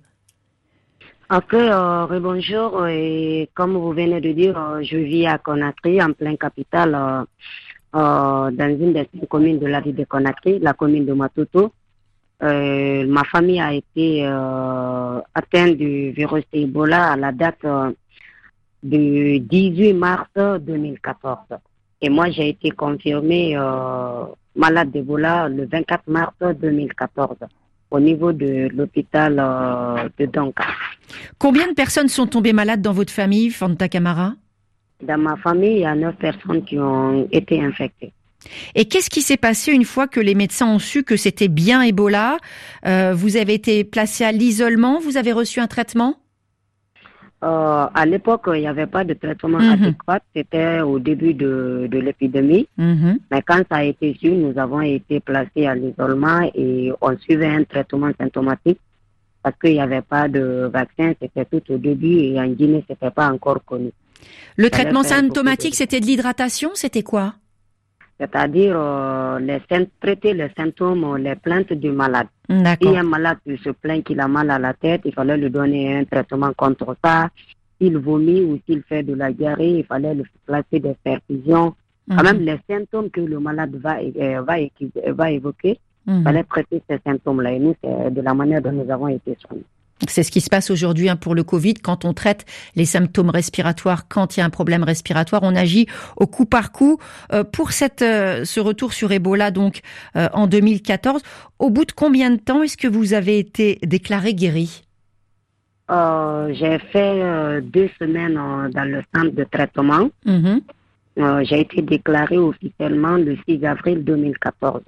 Ok, euh, bonjour. Et comme vous venez de dire, je vis à Conakry, en plein capital, euh, euh, dans une des communes de la ville de Conakry, la commune de Matoto. Euh, ma famille a été euh, atteinte du virus Ebola à la date du 18 mars 2014. Et moi, j'ai été confirmée malade d'Ebola le 24 mars 2014 au niveau de l'hôpital de Donka. Combien de personnes sont tombées malades dans votre famille, Fanta Camara? Dans ma famille, il y a neuf personnes qui ont été infectées. Et qu'est-ce qui s'est passé une fois que les médecins ont su que c'était bien Ebola? Euh, Vous avez été placé à l'isolement Vous avez reçu un traitement? Euh, à l'époque, il n'y avait pas de traitement Mhm. adéquat. C'était au début de, de l'épidémie. Mhm. Mais quand ça a été su, nous avons été placés à l'isolement et on suivait un traitement symptomatique parce qu'il n'y avait pas de vaccin. C'était tout au début et en Guinée, c'était pas encore connu. Le traitement symptomatique, c'était de l'hydratation C'était quoi? C'est-à-dire euh, les, traiter les symptômes, les plaintes du malade. Si un malade se plaint qu'il a mal à la tête, il fallait lui donner un traitement contre ça. S'il vomit ou s'il fait de la diarrhée, il fallait lui placer des perfusions. Quand Mhm. même, les symptômes que le malade va, euh, euh, va évoquer, il Mhm. fallait traiter ces symptômes-là. Et nous, c'est de la manière dont nous avons été soignés. C'est ce qui se passe aujourd'hui hein, pour le Covid. Quand on traite les symptômes respiratoires, quand il y a un problème respiratoire, on agit au coup par coup. Euh, pour cette, euh, ce retour sur Ebola, donc euh, en 2014, au bout de combien de temps est-ce que vous avez été déclaré guéri? Euh, j'ai fait euh, deux semaines euh, dans le centre de traitement. Mhm. J'ai été déclaré officiellement le 6 avril 2014.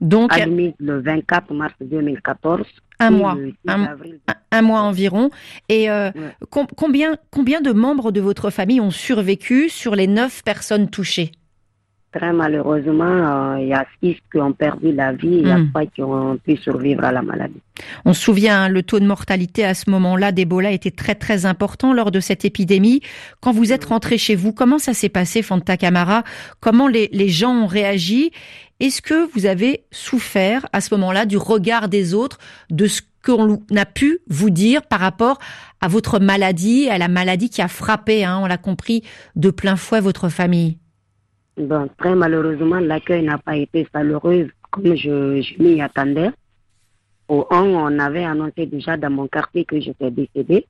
Donc, admise le 24 mars 2014. un mois. le 6 Un- avril. un, un mois environ. Et euh, Ouais. com- combien, combien de membres de votre famille ont survécu sur les neuf personnes touchées? Très malheureusement, euh, il y a six qui ont perdu la vie et il y a Mm. trois qui ont pu survivre à la maladie. On se souvient, hein, le taux de mortalité à ce moment-là d'Ebola était très très important lors de cette épidémie. Quand vous êtes rentré chez vous, comment ça s'est passé, Fanta Camara? Comment les, les gens ont réagi? Est-ce que vous avez souffert à ce moment-là du regard des autres, de ce qu'on a pu vous dire par rapport à votre maladie, à la maladie qui a frappé, hein, on l'a compris, de plein fouet votre famille? Donc, très malheureusement, l'accueil n'a pas été chaleureux comme je, je m'y attendais. Au 1, on avait annoncé déjà dans mon quartier que j'étais décédée.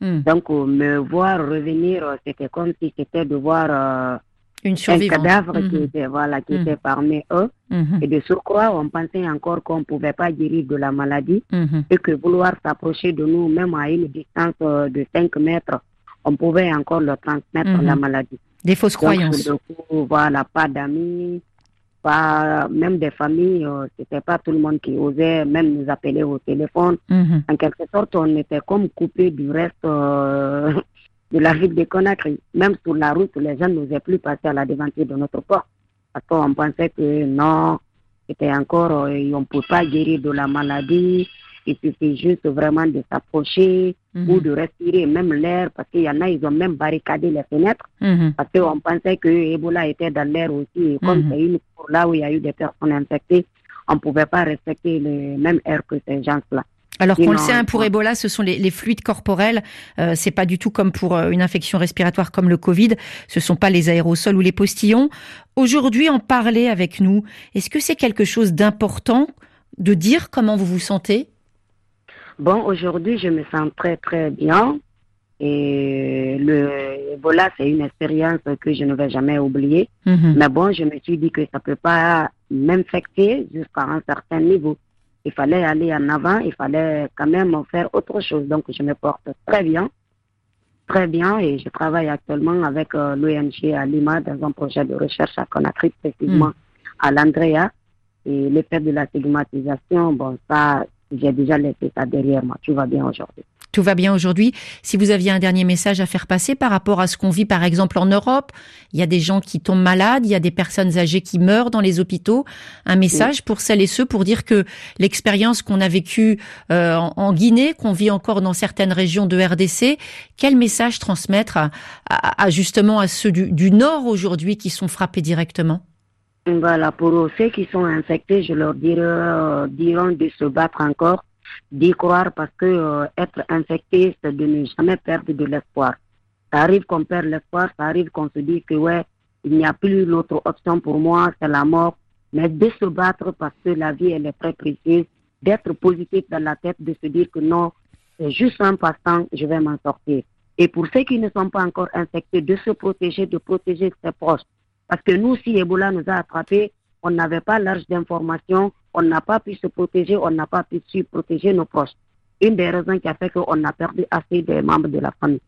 Hmm. Donc, euh, me voir revenir, euh, c'était comme si c'était de voir euh, Une un cadavre qui Mhm. était, voilà, qui Mhm. était parmi eux. Et de surcroît, on pensait encore qu'on ne pouvait pas guérir de la maladie et que vouloir s'approcher de nous, même à une distance de 5 mètres, on pouvait encore leur transmettre la maladie. Des fausses Donc, croyances. voilà, pas d'amis, pas même des familles, euh, c'était pas tout le monde qui osait même nous appeler au téléphone. Mhm. En quelque sorte, on était comme coupé du reste euh, [LAUGHS] de la ville de Conakry. Même sur la route, les gens n'osaient plus passer à la devanture de notre porte. Parce qu'on pensait que non, c'était encore, euh, on ne peut pas guérir de la maladie. Il suffit juste vraiment de s'approcher Mhm. ou de respirer même l'air, parce qu'il y en a, ils ont même barricadé les fenêtres Mhm. parce qu'on pensait que Ebola était dans l'air aussi. Et comme Mhm. c'est une cour là où il y a eu des personnes infectées, on ne pouvait pas respecter le même air que ces gens-là. Alors qu'on le sait, hein, pour non. Ebola, ce sont les, les fluides corporels. Euh, c'est pas du tout comme pour euh, une infection respiratoire comme le Covid. Ce sont pas les aérosols ou les postillons. Aujourd'hui, en parler avec nous, est-ce que c'est quelque chose d'important de dire comment vous vous sentez? Bon, aujourd'hui, je me sens très, très bien. Et le Ebola, c'est une expérience que je ne vais jamais oublier. Mhm. Mais bon, je me suis dit que ça peut pas m'infecter jusqu'à un certain niveau. Il fallait aller en avant, il fallait quand même faire autre chose. Donc, je me porte très bien, très bien, et je travaille actuellement avec euh, l'ONG à Lima dans un projet de recherche à Conakry, précisément à l'Andrea. Et l'effet de la stigmatisation, bon, ça, j'ai déjà laissé ça derrière moi. Tout va bien aujourd'hui. Tout va bien aujourd'hui. Si vous aviez un dernier message à faire passer par rapport à ce qu'on vit, par exemple, en Europe, il y a des gens qui tombent malades, il y a des personnes âgées qui meurent dans les hôpitaux. Un message pour celles et ceux pour dire que l'expérience qu'on a vécue euh, en, en Guinée, qu'on vit encore dans certaines régions de RDC, quel message transmettre à, à- à justement à ceux du, du Nord aujourd'hui qui sont frappés directement? Voilà, pour ceux qui sont infectés, je leur dirais, euh, diront de se battre encore, d'y croire parce que euh, être infecté, c'est de ne jamais perdre de l'espoir. Ça arrive qu'on perd l'espoir, ça arrive qu'on se dit que ouais, il n'y a plus l'autre option pour moi, c'est la mort. Mais de se battre parce que la vie, elle est très précieuse, d'être positif dans la tête, de se dire que non, c'est juste un passe-temps, je vais m'en sortir. Et pour ceux qui ne sont pas encore infectés, de se protéger, de protéger ses proches. Parce que nous, si Ebola nous a attrapés, on n'avait pas large d'informations, on n'a pas pu se protéger, on n'a pas pu se protéger nos proches. Une des raisons qui a fait qu'on a perdu assez de membres de la famille.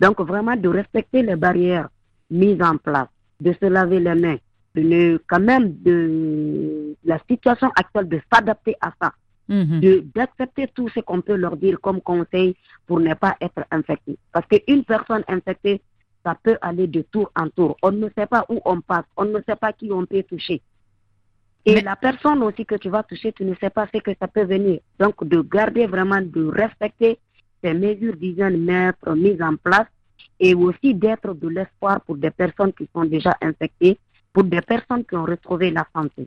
Donc vraiment de respecter les barrières mises en place, de se laver les mains, de ne, quand même de la situation actuelle, de s'adapter à ça, Mhm. d'accepter tout ce qu'on peut leur dire comme conseil pour ne pas être infecté. Parce qu'une personne infectée, ça peut aller de tour en tour. On ne sait pas où on passe, on ne sait pas qui on peut toucher. Et Mais- la personne aussi que tu vas toucher, tu ne sais pas ce que ça peut venir. Donc, de garder vraiment, de respecter ces mesures d'hygiène mises en place et aussi d'être de l'espoir pour des personnes qui sont déjà infectées, pour des personnes qui ont retrouvé la santé.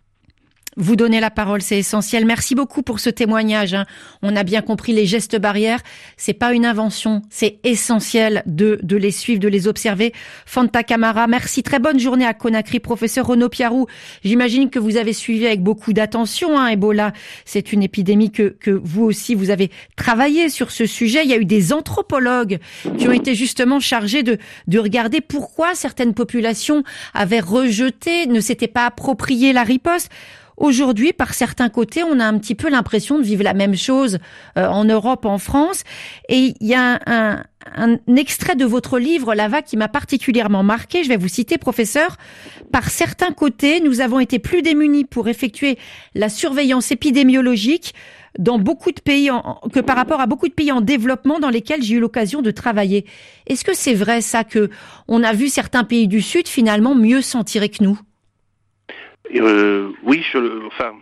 Vous donner la parole, c'est essentiel. Merci beaucoup pour ce témoignage. hein. On a bien compris les gestes barrières. C'est pas une invention, c'est essentiel de, de les suivre, de les observer. Fanta Camara, merci. Très bonne journée à Conakry, professeur Renaud Piarou. J'imagine que vous avez suivi avec beaucoup d'attention hein, Ebola. C'est une épidémie que, que vous aussi vous avez travaillé sur ce sujet. Il y a eu des anthropologues qui ont été justement chargés de, de regarder pourquoi certaines populations avaient rejeté, ne s'étaient pas approprié la riposte. Aujourd'hui, par certains côtés, on a un petit peu l'impression de vivre la même chose euh, en Europe, en France. Et il y a un, un extrait de votre livre, La vague, qui m'a particulièrement marqué. Je vais vous citer, professeur. Par certains côtés, nous avons été plus démunis pour effectuer la surveillance épidémiologique dans beaucoup de pays que par rapport à beaucoup de pays en développement dans lesquels j'ai eu l'occasion de travailler. Est-ce que c'est vrai ça que on a vu certains pays du Sud finalement mieux s'en tirer que nous? Euh, Oui, je, enfin,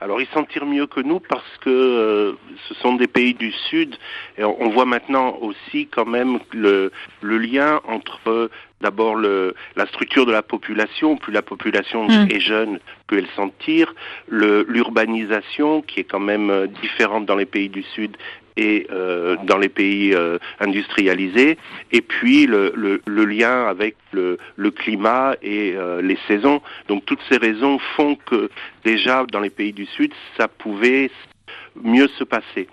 alors ils s'en tirent mieux que nous parce que euh, ce sont des pays du Sud et on, voit maintenant aussi quand même le, le lien entre d'abord la structure de la population, plus la population mm. est jeune, plus elle s'en tire, l'urbanisation qui est quand même euh, différente dans les pays du Sud et euh, dans les pays euh, industrialisés, et puis le, le, le lien avec le, le climat et euh, les saisons. Donc toutes ces raisons font que déjà dans les pays du Sud, ça pouvait mieux se passer.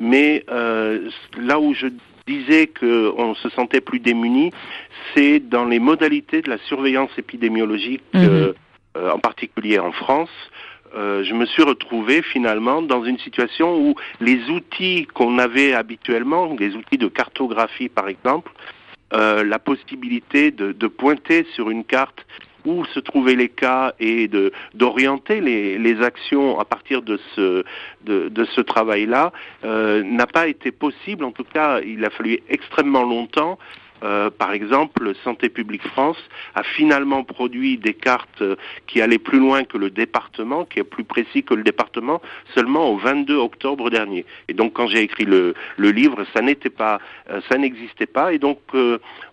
Mais là où je disais qu'on se sentait plus démuni, c'est dans les modalités de la surveillance épidémiologique, mmh. en particulier en France, euh, je me suis retrouvé finalement dans une situation où les outils qu'on avait habituellement, les outils de cartographie par exemple, euh, la possibilité de, pointer sur une carte où se trouvaient les cas et d'orienter les, les, actions à partir de ce de, de ce travail-là euh, n'a pas été possible. En tout cas, il a fallu extrêmement longtemps euh, par exemple, Santé publique France a finalement produit des cartes euh, qui allaient plus loin que le département, qui est plus précis que le département, seulement au 22 octobre dernier. Et donc, quand j'ai écrit le, livre, euh, ça n'existait pas, et donc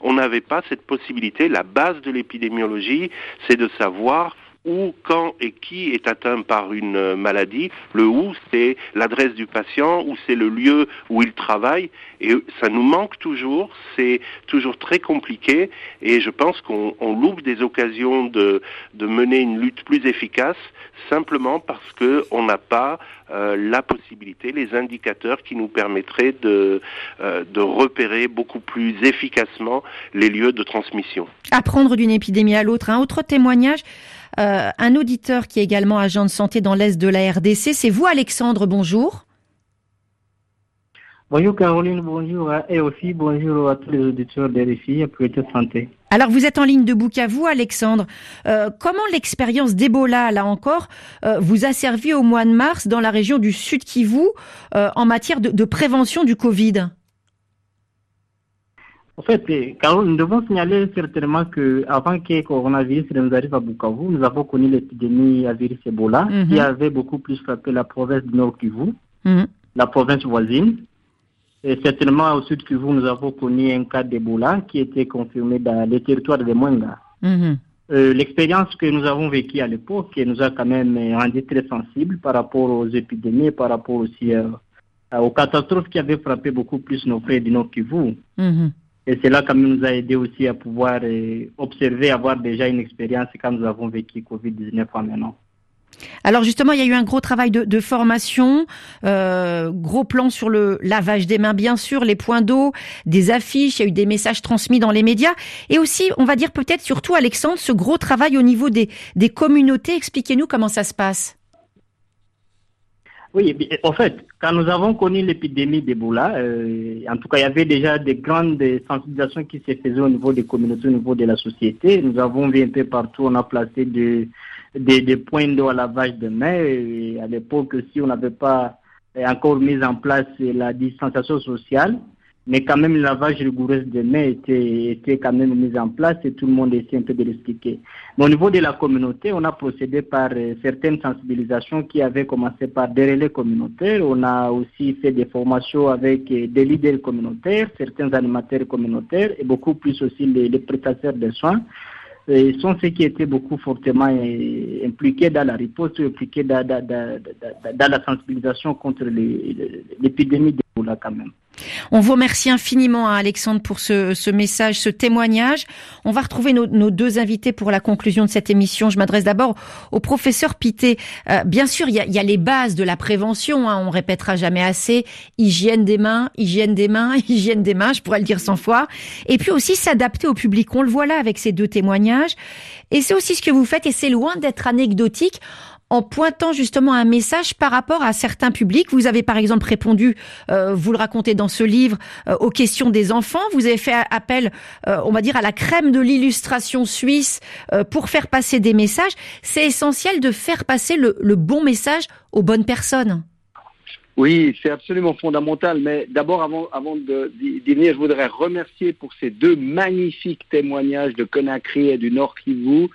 on n'avait pas cette possibilité. La base de l'épidémiologie, c'est de savoir où, quand et qui est atteint par une maladie. Le où, c'est l'adresse du patient, ou c'est le lieu où il travaille. Et ça nous manque toujours, c'est toujours très compliqué. Et je pense qu'on loupe des occasions de, de, mener une lutte plus efficace simplement parce qu'on n'a pas euh, la possibilité, les indicateurs qui nous permettraient de, euh, de repérer beaucoup plus efficacement les lieux de transmission. Apprendre d'une épidémie à l'autre. Un autre témoignage euh, un auditeur qui est également agent de santé dans l'Est de la RDC. C'est vous, Alexandre, bonjour. Bonjour Caroline, bonjour et aussi bonjour à tous les auditeurs de RFI Priorité Santé. Alors vous êtes en ligne de vous, Alexandre. Euh, comment l'expérience d'Ebola, là encore, euh, vous a servi au mois de mars dans la région du Sud Kivu en matière de, de prévention du Covid? En fait, nous devons signaler certainement que avant que le coronavirus ne nous arrive à Bukavu, nous avons connu l'épidémie à virus Ebola mhm. qui avait beaucoup plus frappé la province du Nord Kivu, mhm. la province voisine. Et certainement au sud Kivu, nous avons connu un cas d'Ebola qui était confirmé dans les territoires de Mwenga. Mhm. Euh, l'expérience que nous avons vécue à l'époque nous a quand même rendu très sensibles par rapport aux épidémies, par rapport aussi euh, aux catastrophes qui avaient frappé beaucoup plus nos frères du Nord Kivu. Et cela quand même nous a aidé aussi à pouvoir euh, observer, avoir déjà une expérience quand nous avons vécu Covid-19 en maintenant. Alors justement, il y a eu un gros travail de, de formation, euh, gros plan sur le lavage des mains, bien sûr, les points d'eau, des affiches, il y a eu des messages transmis dans les médias, et aussi, on va dire peut-être surtout, Alexandre, ce gros travail au niveau des, des communautés. Expliquez-nous comment ça se passe. Oui, en fait, quand nous avons connu l'épidémie d'Ebola, euh, en tout cas, il y avait déjà des grandes sensibilisations qui se faisaient au niveau des communautés, au niveau de la société. Nous avons vu un peu partout, on a placé des, points d'eau à lavage de mains. À l'époque, si on n'avait pas encore mis en place la distanciation sociale, mais quand même, le lavage rigoureux des mains était, quand même mis en place et tout le monde essaie un peu de l'expliquer. Mais au niveau de la communauté, on a procédé par euh, certaines sensibilisations qui avaient commencé par des relais communautaires. On a aussi fait des formations avec euh, des leaders communautaires, certains animateurs communautaires et beaucoup plus aussi les, prestataires de soins. Et sont ceux qui étaient beaucoup fortement euh, impliqués dans la riposte, impliqués dans, dans, la sensibilisation contre l'épidémie d'Ebola quand même. On vous remercie infiniment, hein, Alexandre, pour ce, message, ce témoignage. On va retrouver nos, deux invités pour la conclusion de cette émission. Je m'adresse d'abord au professeur Pité. Euh, bien sûr, il y a, les bases de la prévention. Hein, on répétera jamais assez. Hygiène des mains, hygiène des mains, [LAUGHS] hygiène des mains. Je pourrais le dire cent fois. Et puis aussi s'adapter au public. On le voit là avec ces deux témoignages. Et c'est aussi ce que vous faites. Et c'est loin d'être anecdotique en pointant justement un message par rapport à certains publics. Vous avez par exemple répondu, euh, vous le racontez dans ce livre, euh, aux questions des enfants. Vous avez fait appel, euh, on va dire, à la crème de l'illustration suisse pour faire passer des messages. C'est essentiel de faire passer le, bon message aux bonnes personnes. Oui, c'est absolument fondamental. Mais d'abord, avant, avant d'y venir, je voudrais remercier pour ces deux magnifiques témoignages de Conakry et du Nord Kivu.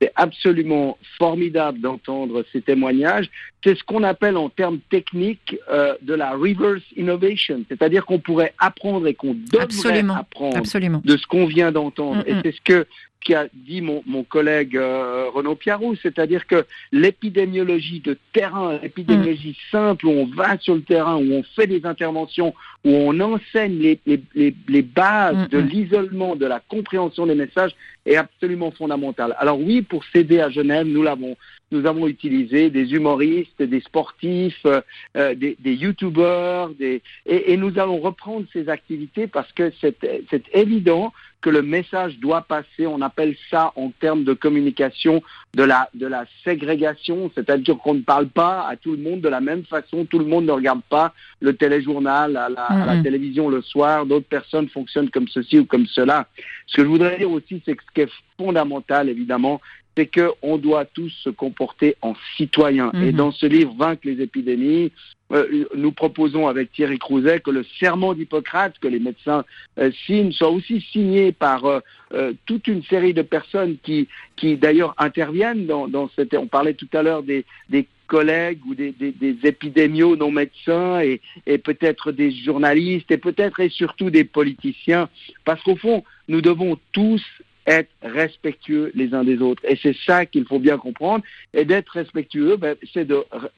C'est absolument formidable d'entendre ces témoignages. C'est ce qu'on appelle en termes techniques euh, de la reverse innovation, c'est-à-dire qu'on pourrait apprendre et qu'on devrait apprendre de ce qu'on vient d'entendre. Et c'est ce que a dit mon, collègue euh, Renaud Piarou, c'est-à-dire que l'épidémiologie de terrain, l'épidémiologie simple, où on va sur le terrain, où on fait des interventions, où on enseigne les, les, bases de l'isolement, de la compréhension des messages, est absolument fondamentale. Alors oui, pour s'aider à Genève, nous l'avons nous avons utilisé des humoristes, des sportifs, euh, euh, des, des youtubeurs, des... Et, et, nous allons reprendre ces activités parce que c'est évident que le message doit passer. On appelle ça en termes de communication de la, de la ségrégation, c'est-à-dire qu'on ne parle pas à tout le monde de la même façon. Tout le monde ne regarde pas le téléjournal à la, à la télévision le soir. D'autres personnes fonctionnent comme ceci ou comme cela. Ce que je voudrais dire aussi, c'est que ce qui est fondamental, évidemment, c'est qu'on doit tous se comporter en citoyens. Et mhm. dans ce livre, Vaincre les épidémies, euh, nous proposons avec Thierry Crouzet que le serment d'Hippocrate, que les médecins euh, signent, soit aussi signé par euh, toute une série de personnes qui, qui d'ailleurs interviennent dans, dans cette... On parlait tout à l'heure des, des collègues ou des, des, non médecins et, et peut-être des journalistes et peut-être et surtout des politiciens, parce qu'au fond, nous devons tous être respectueux les uns des autres. Et c'est ça qu'il faut bien comprendre. Et d'être respectueux, ben, c'est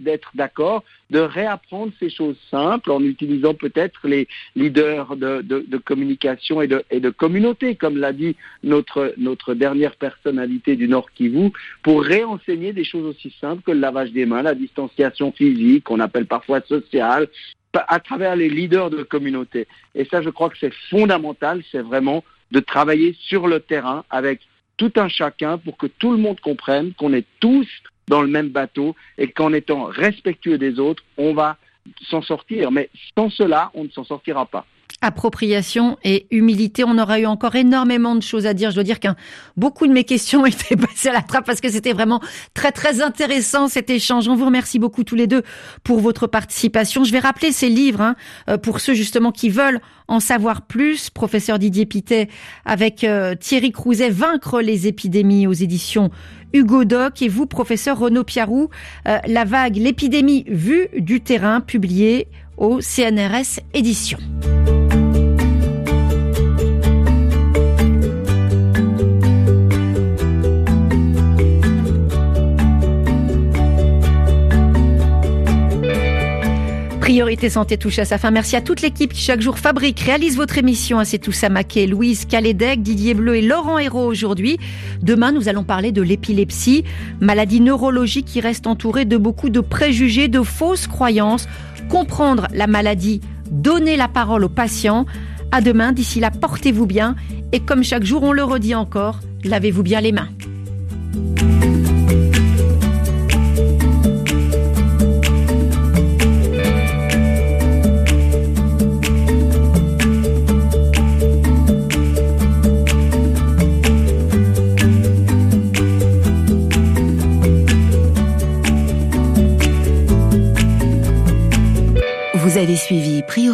d'être d'accord, de réapprendre ces choses simples en utilisant peut-être les leaders de, communication et de, communauté, comme l'a dit notre, notre dernière personnalité du Nord Kivu, pour réenseigner des choses aussi simples que le lavage des mains, la distanciation physique, qu'on appelle parfois sociale, à travers les leaders de communauté. Et ça, je crois que c'est fondamental, c'est vraiment de travailler sur le terrain avec tout un chacun pour que tout le monde comprenne qu'on est tous dans le même bateau et qu'en étant respectueux des autres, on va s'en sortir. Mais sans cela, on ne s'en sortira pas appropriation et humilité. On aura eu encore énormément de choses à dire. Je dois dire qu'un beaucoup de mes questions [LAUGHS] étaient passées à la trappe parce que c'était vraiment très très intéressant cet échange. On vous remercie beaucoup tous les deux pour votre participation. Je vais rappeler ces livres hein, euh, pour ceux justement qui veulent en savoir plus. Professeur Didier Pitet avec euh, Thierry Crouzet, Vaincre les épidémies aux éditions Hugo Doc et vous, professeur Renaud Piarou, euh, La vague, l'épidémie vue du terrain, publié au CNRS Édition. Priorité Santé touche à sa fin. Merci à toute l'équipe qui chaque jour fabrique, réalise votre émission. C'est tout Maquet, Louise Calédec, Didier Bleu et Laurent Hérault aujourd'hui. Demain, nous allons parler de l'épilepsie, maladie neurologique qui reste entourée de beaucoup de préjugés, de fausses croyances. Comprendre la maladie, donner la parole aux patients. À demain, d'ici là, portez-vous bien. Et comme chaque jour, on le redit encore, lavez-vous bien les mains.